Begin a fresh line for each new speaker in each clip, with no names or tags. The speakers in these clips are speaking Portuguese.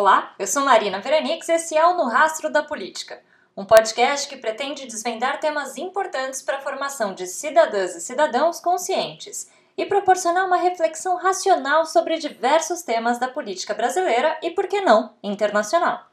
Olá, eu sou Marina Veranix e esse é o No Rastro da Política, um podcast que pretende desvendar temas importantes para a formação de cidadãs e cidadãos conscientes e proporcionar uma reflexão racional sobre diversos temas da política brasileira e, por que não, internacional.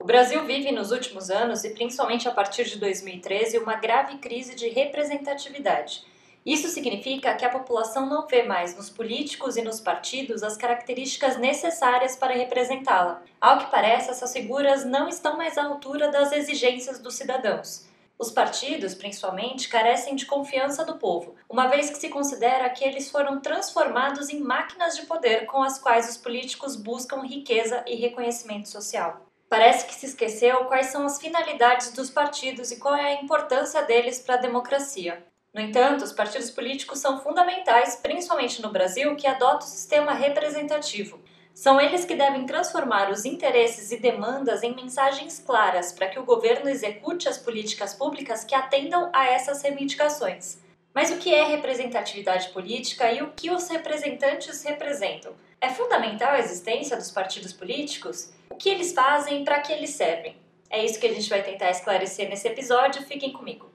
O Brasil vive nos últimos anos, e principalmente a partir de 2013, uma grave crise de representatividade isso significa que a população não vê mais nos políticos e nos partidos as características necessárias para representá-la. Ao que parece, essas figuras não estão mais à altura das exigências dos cidadãos. Os partidos, principalmente, carecem de confiança do povo, uma vez que se considera que eles foram transformados em máquinas de poder com as quais os políticos buscam riqueza e reconhecimento social. Parece que se esqueceu quais são as finalidades dos partidos e qual é a importância deles para a democracia. No entanto, os partidos políticos são fundamentais, principalmente no Brasil, que adota o sistema representativo. São eles que devem transformar os interesses e demandas em mensagens claras para que o governo execute as políticas públicas que atendam a essas reivindicações. Mas o que é representatividade política e o que os representantes representam? É fundamental a existência dos partidos políticos? O que eles fazem e para que eles servem? É isso que a gente vai tentar esclarecer nesse episódio. Fiquem comigo.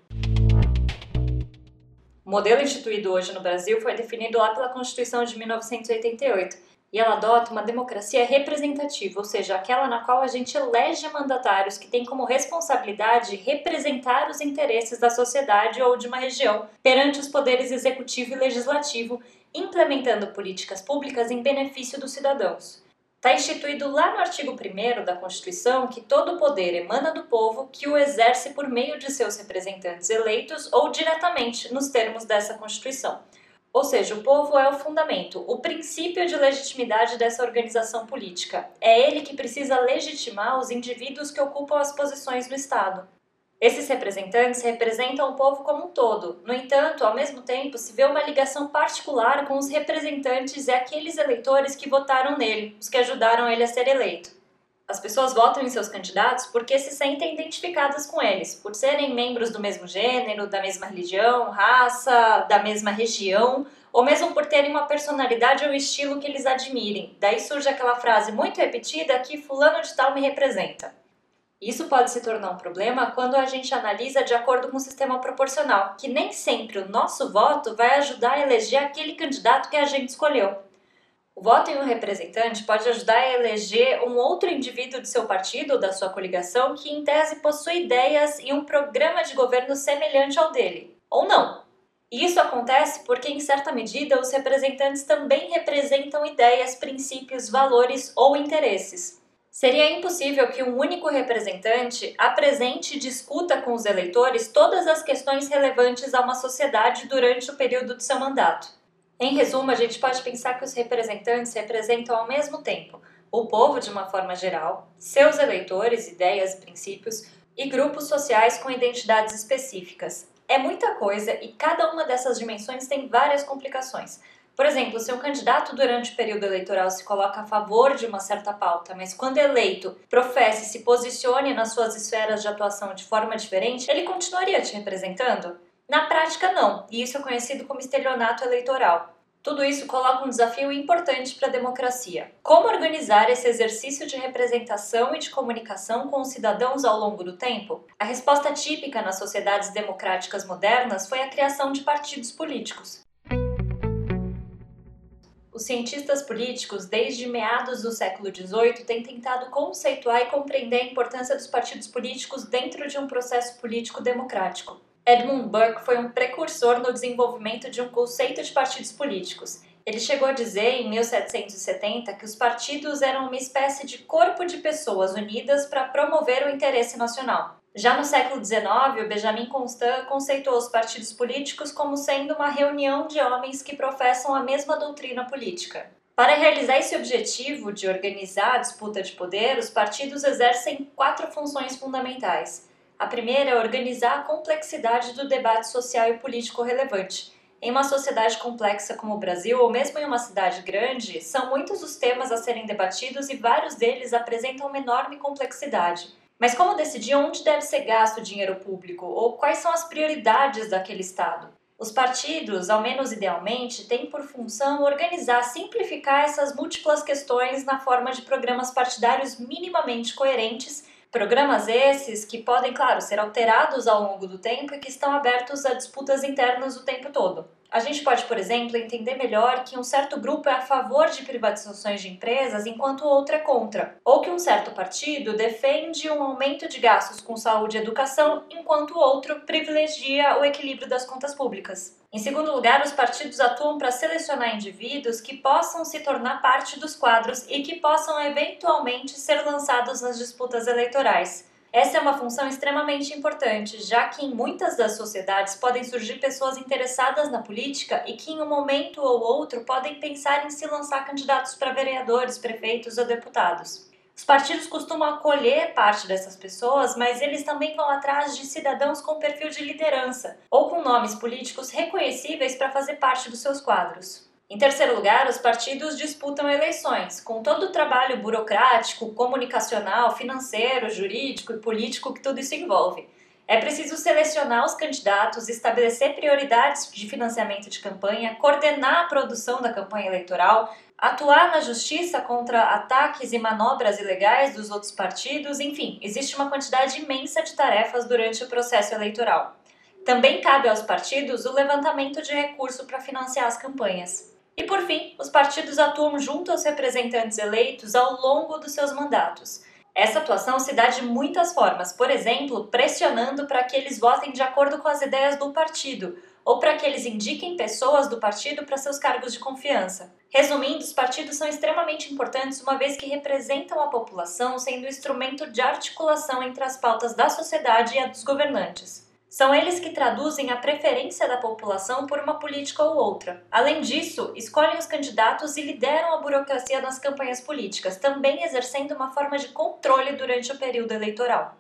Modelo instituído hoje no Brasil foi definido lá pela Constituição de 1988 e ela adota uma democracia representativa, ou seja, aquela na qual a gente elege mandatários que têm como responsabilidade representar os interesses da sociedade ou de uma região perante os poderes executivo e legislativo, implementando políticas públicas em benefício dos cidadãos. Está instituído lá no artigo 1 da Constituição que todo o poder emana do povo que o exerce por meio de seus representantes eleitos ou diretamente, nos termos dessa Constituição. Ou seja, o povo é o fundamento, o princípio de legitimidade dessa organização política. É ele que precisa legitimar os indivíduos que ocupam as posições no Estado. Esses representantes representam o povo como um todo. No entanto, ao mesmo tempo, se vê uma ligação particular com os representantes e aqueles eleitores que votaram nele, os que ajudaram ele a ser eleito. As pessoas votam em seus candidatos porque se sentem identificadas com eles, por serem membros do mesmo gênero, da mesma religião, raça, da mesma região, ou mesmo por terem uma personalidade ou estilo que eles admirem. Daí surge aquela frase muito repetida que fulano de tal me representa. Isso pode se tornar um problema quando a gente analisa de acordo com o sistema proporcional, que nem sempre o nosso voto vai ajudar a eleger aquele candidato que a gente escolheu. O voto em um representante pode ajudar a eleger um outro indivíduo de seu partido ou da sua coligação que, em tese, possui ideias e um programa de governo semelhante ao dele. Ou não. E isso acontece porque, em certa medida, os representantes também representam ideias, princípios, valores ou interesses. Seria impossível que um único representante apresente e discuta com os eleitores todas as questões relevantes a uma sociedade durante o período de seu mandato. Em resumo, a gente pode pensar que os representantes representam ao mesmo tempo o povo de uma forma geral, seus eleitores, ideias, princípios e grupos sociais com identidades específicas. É muita coisa e cada uma dessas dimensões tem várias complicações. Por exemplo, se um candidato durante o período eleitoral se coloca a favor de uma certa pauta, mas quando eleito professe e se posicione nas suas esferas de atuação de forma diferente, ele continuaria te representando? Na prática, não, e isso é conhecido como estelionato eleitoral. Tudo isso coloca um desafio importante para a democracia. Como organizar esse exercício de representação e de comunicação com os cidadãos ao longo do tempo? A resposta típica nas sociedades democráticas modernas foi a criação de partidos políticos. Os cientistas políticos, desde meados do século XVIII, têm tentado conceituar e compreender a importância dos partidos políticos dentro de um processo político democrático. Edmund Burke foi um precursor no desenvolvimento de um conceito de partidos políticos. Ele chegou a dizer, em 1770, que os partidos eram uma espécie de corpo de pessoas unidas para promover o interesse nacional. Já no século XIX, o Benjamin Constant conceitou os partidos políticos como sendo uma reunião de homens que professam a mesma doutrina política. Para realizar esse objetivo de organizar a disputa de poder, os partidos exercem quatro funções fundamentais. A primeira é organizar a complexidade do debate social e político relevante. Em uma sociedade complexa como o Brasil, ou mesmo em uma cidade grande, são muitos os temas a serem debatidos e vários deles apresentam uma enorme complexidade. Mas como decidir onde deve ser gasto o dinheiro público ou quais são as prioridades daquele Estado? Os partidos, ao menos idealmente, têm por função organizar, simplificar essas múltiplas questões na forma de programas partidários minimamente coerentes Programas esses que podem, claro, ser alterados ao longo do tempo e que estão abertos a disputas internas o tempo todo. A gente pode, por exemplo, entender melhor que um certo grupo é a favor de privatizações de empresas enquanto outro é contra, ou que um certo partido defende um aumento de gastos com saúde e educação enquanto o outro privilegia o equilíbrio das contas públicas. Em segundo lugar, os partidos atuam para selecionar indivíduos que possam se tornar parte dos quadros e que possam eventualmente ser lançados nas disputas eleitorais. Essa é uma função extremamente importante, já que em muitas das sociedades podem surgir pessoas interessadas na política e que em um momento ou outro podem pensar em se lançar candidatos para vereadores, prefeitos ou deputados. Os partidos costumam acolher parte dessas pessoas, mas eles também vão atrás de cidadãos com perfil de liderança ou com nomes políticos reconhecíveis para fazer parte dos seus quadros. Em terceiro lugar, os partidos disputam eleições, com todo o trabalho burocrático, comunicacional, financeiro, jurídico e político que tudo isso envolve. É preciso selecionar os candidatos, estabelecer prioridades de financiamento de campanha, coordenar a produção da campanha eleitoral, atuar na justiça contra ataques e manobras ilegais dos outros partidos, enfim, existe uma quantidade imensa de tarefas durante o processo eleitoral. Também cabe aos partidos o levantamento de recurso para financiar as campanhas. E por fim, os partidos atuam junto aos representantes eleitos ao longo dos seus mandatos. Essa atuação se dá de muitas formas, por exemplo, pressionando para que eles votem de acordo com as ideias do partido, ou para que eles indiquem pessoas do partido para seus cargos de confiança. Resumindo, os partidos são extremamente importantes uma vez que representam a população, sendo instrumento de articulação entre as pautas da sociedade e a dos governantes. São eles que traduzem a preferência da população por uma política ou outra. Além disso, escolhem os candidatos e lideram a burocracia nas campanhas políticas, também exercendo uma forma de controle durante o período eleitoral.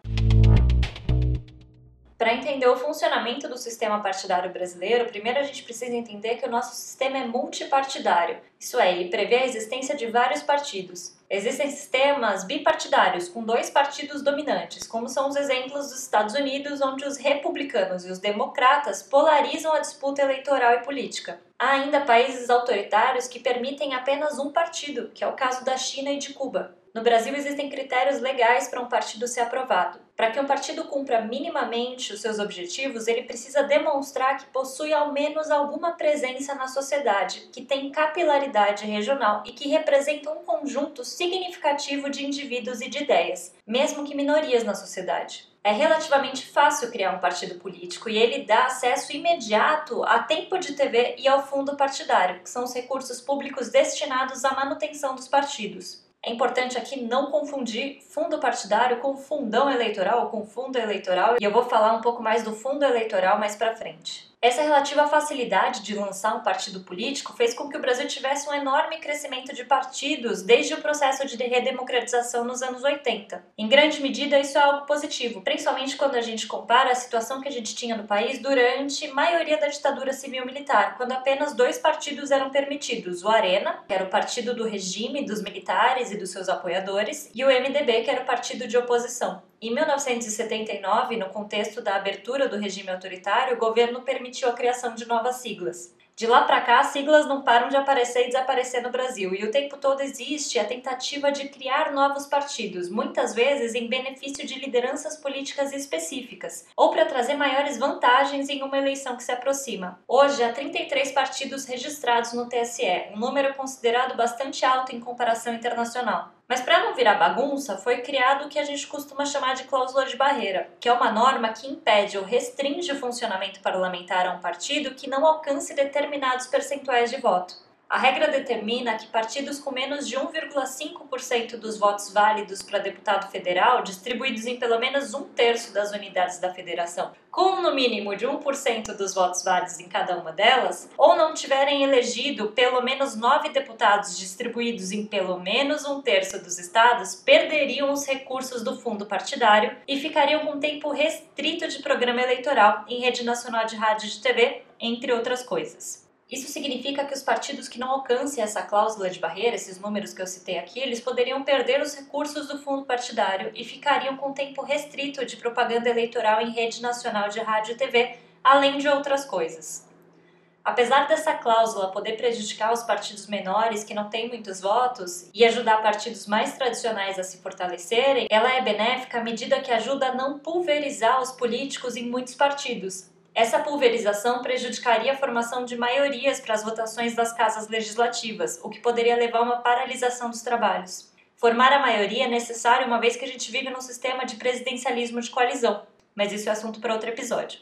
Para entender o funcionamento do sistema partidário brasileiro, primeiro a gente precisa entender que o nosso sistema é multipartidário, isso é, ele prevê a existência de vários partidos. Existem sistemas bipartidários, com dois partidos dominantes, como são os exemplos dos Estados Unidos, onde os republicanos e os democratas polarizam a disputa eleitoral e política. Há ainda países autoritários que permitem apenas um partido, que é o caso da China e de Cuba. No Brasil existem critérios legais para um partido ser aprovado. Para que um partido cumpra minimamente os seus objetivos, ele precisa demonstrar que possui ao menos alguma presença na sociedade, que tem capilaridade regional e que representa um conjunto significativo de indivíduos e de ideias, mesmo que minorias na sociedade. É relativamente fácil criar um partido político e ele dá acesso imediato a tempo de TV e ao fundo partidário, que são os recursos públicos destinados à manutenção dos partidos. É importante aqui não confundir fundo partidário com fundão eleitoral ou com fundo eleitoral, e eu vou falar um pouco mais do fundo eleitoral mais para frente. Essa relativa facilidade de lançar um partido político fez com que o Brasil tivesse um enorme crescimento de partidos desde o processo de redemocratização nos anos 80. Em grande medida, isso é algo positivo, principalmente quando a gente compara a situação que a gente tinha no país durante a maioria da ditadura civil-militar, quando apenas dois partidos eram permitidos: o Arena, que era o partido do regime, dos militares e dos seus apoiadores, e o MDB, que era o partido de oposição. Em 1979, no contexto da abertura do regime autoritário, o governo permitiu a criação de novas siglas. De lá para cá, as siglas não param de aparecer e desaparecer no Brasil, e o tempo todo existe a tentativa de criar novos partidos, muitas vezes em benefício de lideranças políticas específicas, ou para trazer maiores vantagens em uma eleição que se aproxima. Hoje, há 33 partidos registrados no TSE, um número considerado bastante alto em comparação internacional. Mas para não virar bagunça, foi criado o que a gente costuma chamar de cláusula de barreira, que é uma norma que impede ou restringe o funcionamento parlamentar a um partido que não alcance determinados percentuais de voto. A regra determina que partidos com menos de 1,5% dos votos válidos para deputado federal, distribuídos em pelo menos um terço das unidades da federação, com no mínimo de 1% dos votos válidos em cada uma delas, ou não tiverem elegido pelo menos nove deputados distribuídos em pelo menos um terço dos estados, perderiam os recursos do fundo partidário e ficariam com tempo restrito de programa eleitoral em rede nacional de rádio e de TV, entre outras coisas. Isso significa que os partidos que não alcancem essa cláusula de barreira, esses números que eu citei aqui, eles poderiam perder os recursos do fundo partidário e ficariam com tempo restrito de propaganda eleitoral em rede nacional de rádio e TV, além de outras coisas. Apesar dessa cláusula poder prejudicar os partidos menores que não têm muitos votos e ajudar partidos mais tradicionais a se fortalecerem, ela é benéfica à medida que ajuda a não pulverizar os políticos em muitos partidos. Essa pulverização prejudicaria a formação de maiorias para as votações das casas legislativas, o que poderia levar a uma paralisação dos trabalhos. Formar a maioria é necessário uma vez que a gente vive num sistema de presidencialismo de coalizão, mas isso é assunto para outro episódio.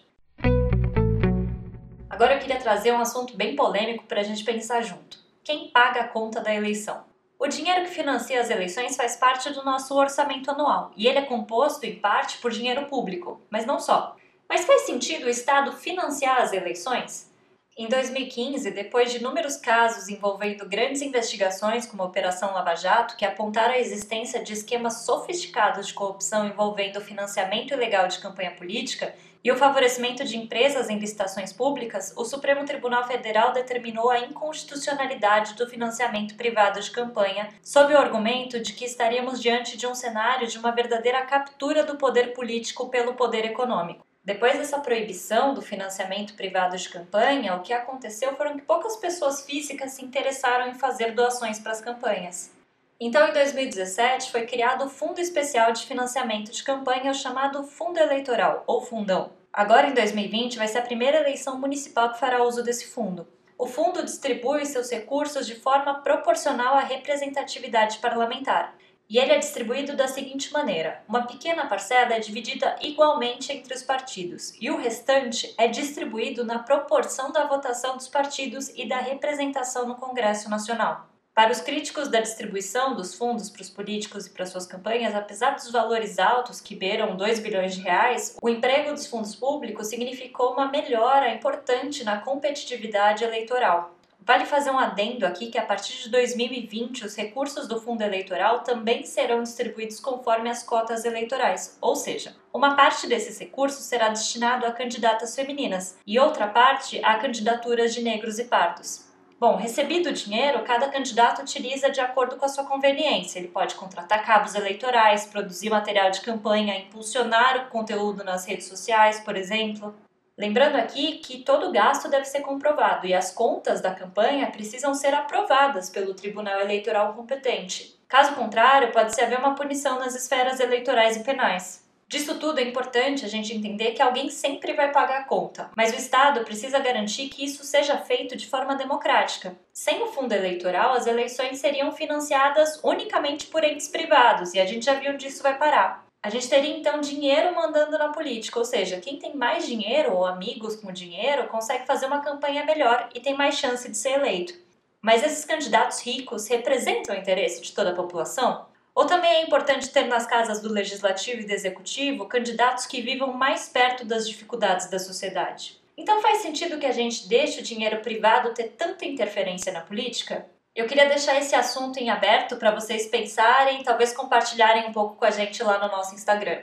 Agora eu queria trazer um assunto bem polêmico para a gente pensar junto. Quem paga a conta da eleição? O dinheiro que financia as eleições faz parte do nosso orçamento anual e ele é composto, em parte, por dinheiro público, mas não só. Mas faz sentido o Estado financiar as eleições? Em 2015, depois de inúmeros casos envolvendo grandes investigações, como a Operação Lava Jato, que apontaram a existência de esquemas sofisticados de corrupção envolvendo financiamento ilegal de campanha política, e o favorecimento de empresas em licitações públicas, o Supremo Tribunal Federal determinou a inconstitucionalidade do financiamento privado de campanha, sob o argumento de que estaríamos diante de um cenário de uma verdadeira captura do poder político pelo poder econômico. Depois dessa proibição do financiamento privado de campanha, o que aconteceu foram que poucas pessoas físicas se interessaram em fazer doações para as campanhas. Então, em 2017, foi criado o Fundo Especial de Financiamento de Campanha, chamado Fundo Eleitoral, ou Fundão. Agora, em 2020, vai ser a primeira eleição municipal que fará uso desse fundo. O fundo distribui seus recursos de forma proporcional à representatividade parlamentar. E ele é distribuído da seguinte maneira: uma pequena parcela é dividida igualmente entre os partidos, e o restante é distribuído na proporção da votação dos partidos e da representação no Congresso Nacional. Para os críticos da distribuição dos fundos para os políticos e para suas campanhas, apesar dos valores altos que beiram 2 bilhões de reais, o emprego dos fundos públicos significou uma melhora importante na competitividade eleitoral. Vale fazer um adendo aqui que a partir de 2020 os recursos do fundo eleitoral também serão distribuídos conforme as cotas eleitorais, ou seja, uma parte desses recursos será destinado a candidatas femininas e outra parte a candidaturas de negros e pardos. Bom, recebido o dinheiro, cada candidato utiliza de acordo com a sua conveniência. Ele pode contratar cabos eleitorais, produzir material de campanha, impulsionar o conteúdo nas redes sociais, por exemplo. Lembrando aqui que todo gasto deve ser comprovado e as contas da campanha precisam ser aprovadas pelo Tribunal Eleitoral competente. Caso contrário, pode-se haver uma punição nas esferas eleitorais e penais. Disso tudo é importante a gente entender que alguém sempre vai pagar a conta, mas o Estado precisa garantir que isso seja feito de forma democrática. Sem o fundo eleitoral, as eleições seriam financiadas unicamente por entes privados e a gente já viu onde isso vai parar. A gente teria então dinheiro mandando na política, ou seja, quem tem mais dinheiro ou amigos com dinheiro consegue fazer uma campanha melhor e tem mais chance de ser eleito. Mas esses candidatos ricos representam o interesse de toda a população? Ou também é importante ter nas casas do legislativo e do executivo candidatos que vivam mais perto das dificuldades da sociedade. Então faz sentido que a gente deixe o dinheiro privado ter tanta interferência na política? Eu queria deixar esse assunto em aberto para vocês pensarem talvez compartilharem um pouco com a gente lá no nosso Instagram.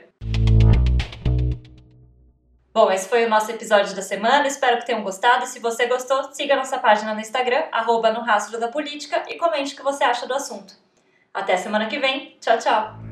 Bom, esse foi o nosso episódio da semana. Espero que tenham gostado. Se você gostou, siga nossa página no Instagram, arroba no rastro da política, e comente o que você acha do assunto. Até semana que vem. Tchau, tchau.